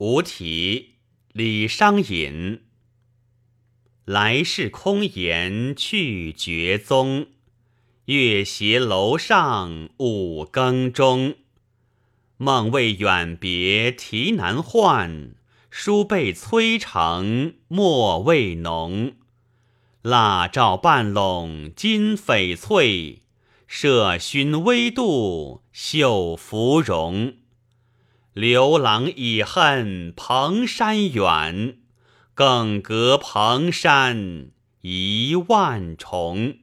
无题，李商隐。来世空言去绝踪，月斜楼上五更钟。梦为远别啼难唤，书被催成墨未浓。蜡照半笼金翡翠，麝熏微度绣芙蓉。刘郎已恨蓬山远。更隔蓬山一万重。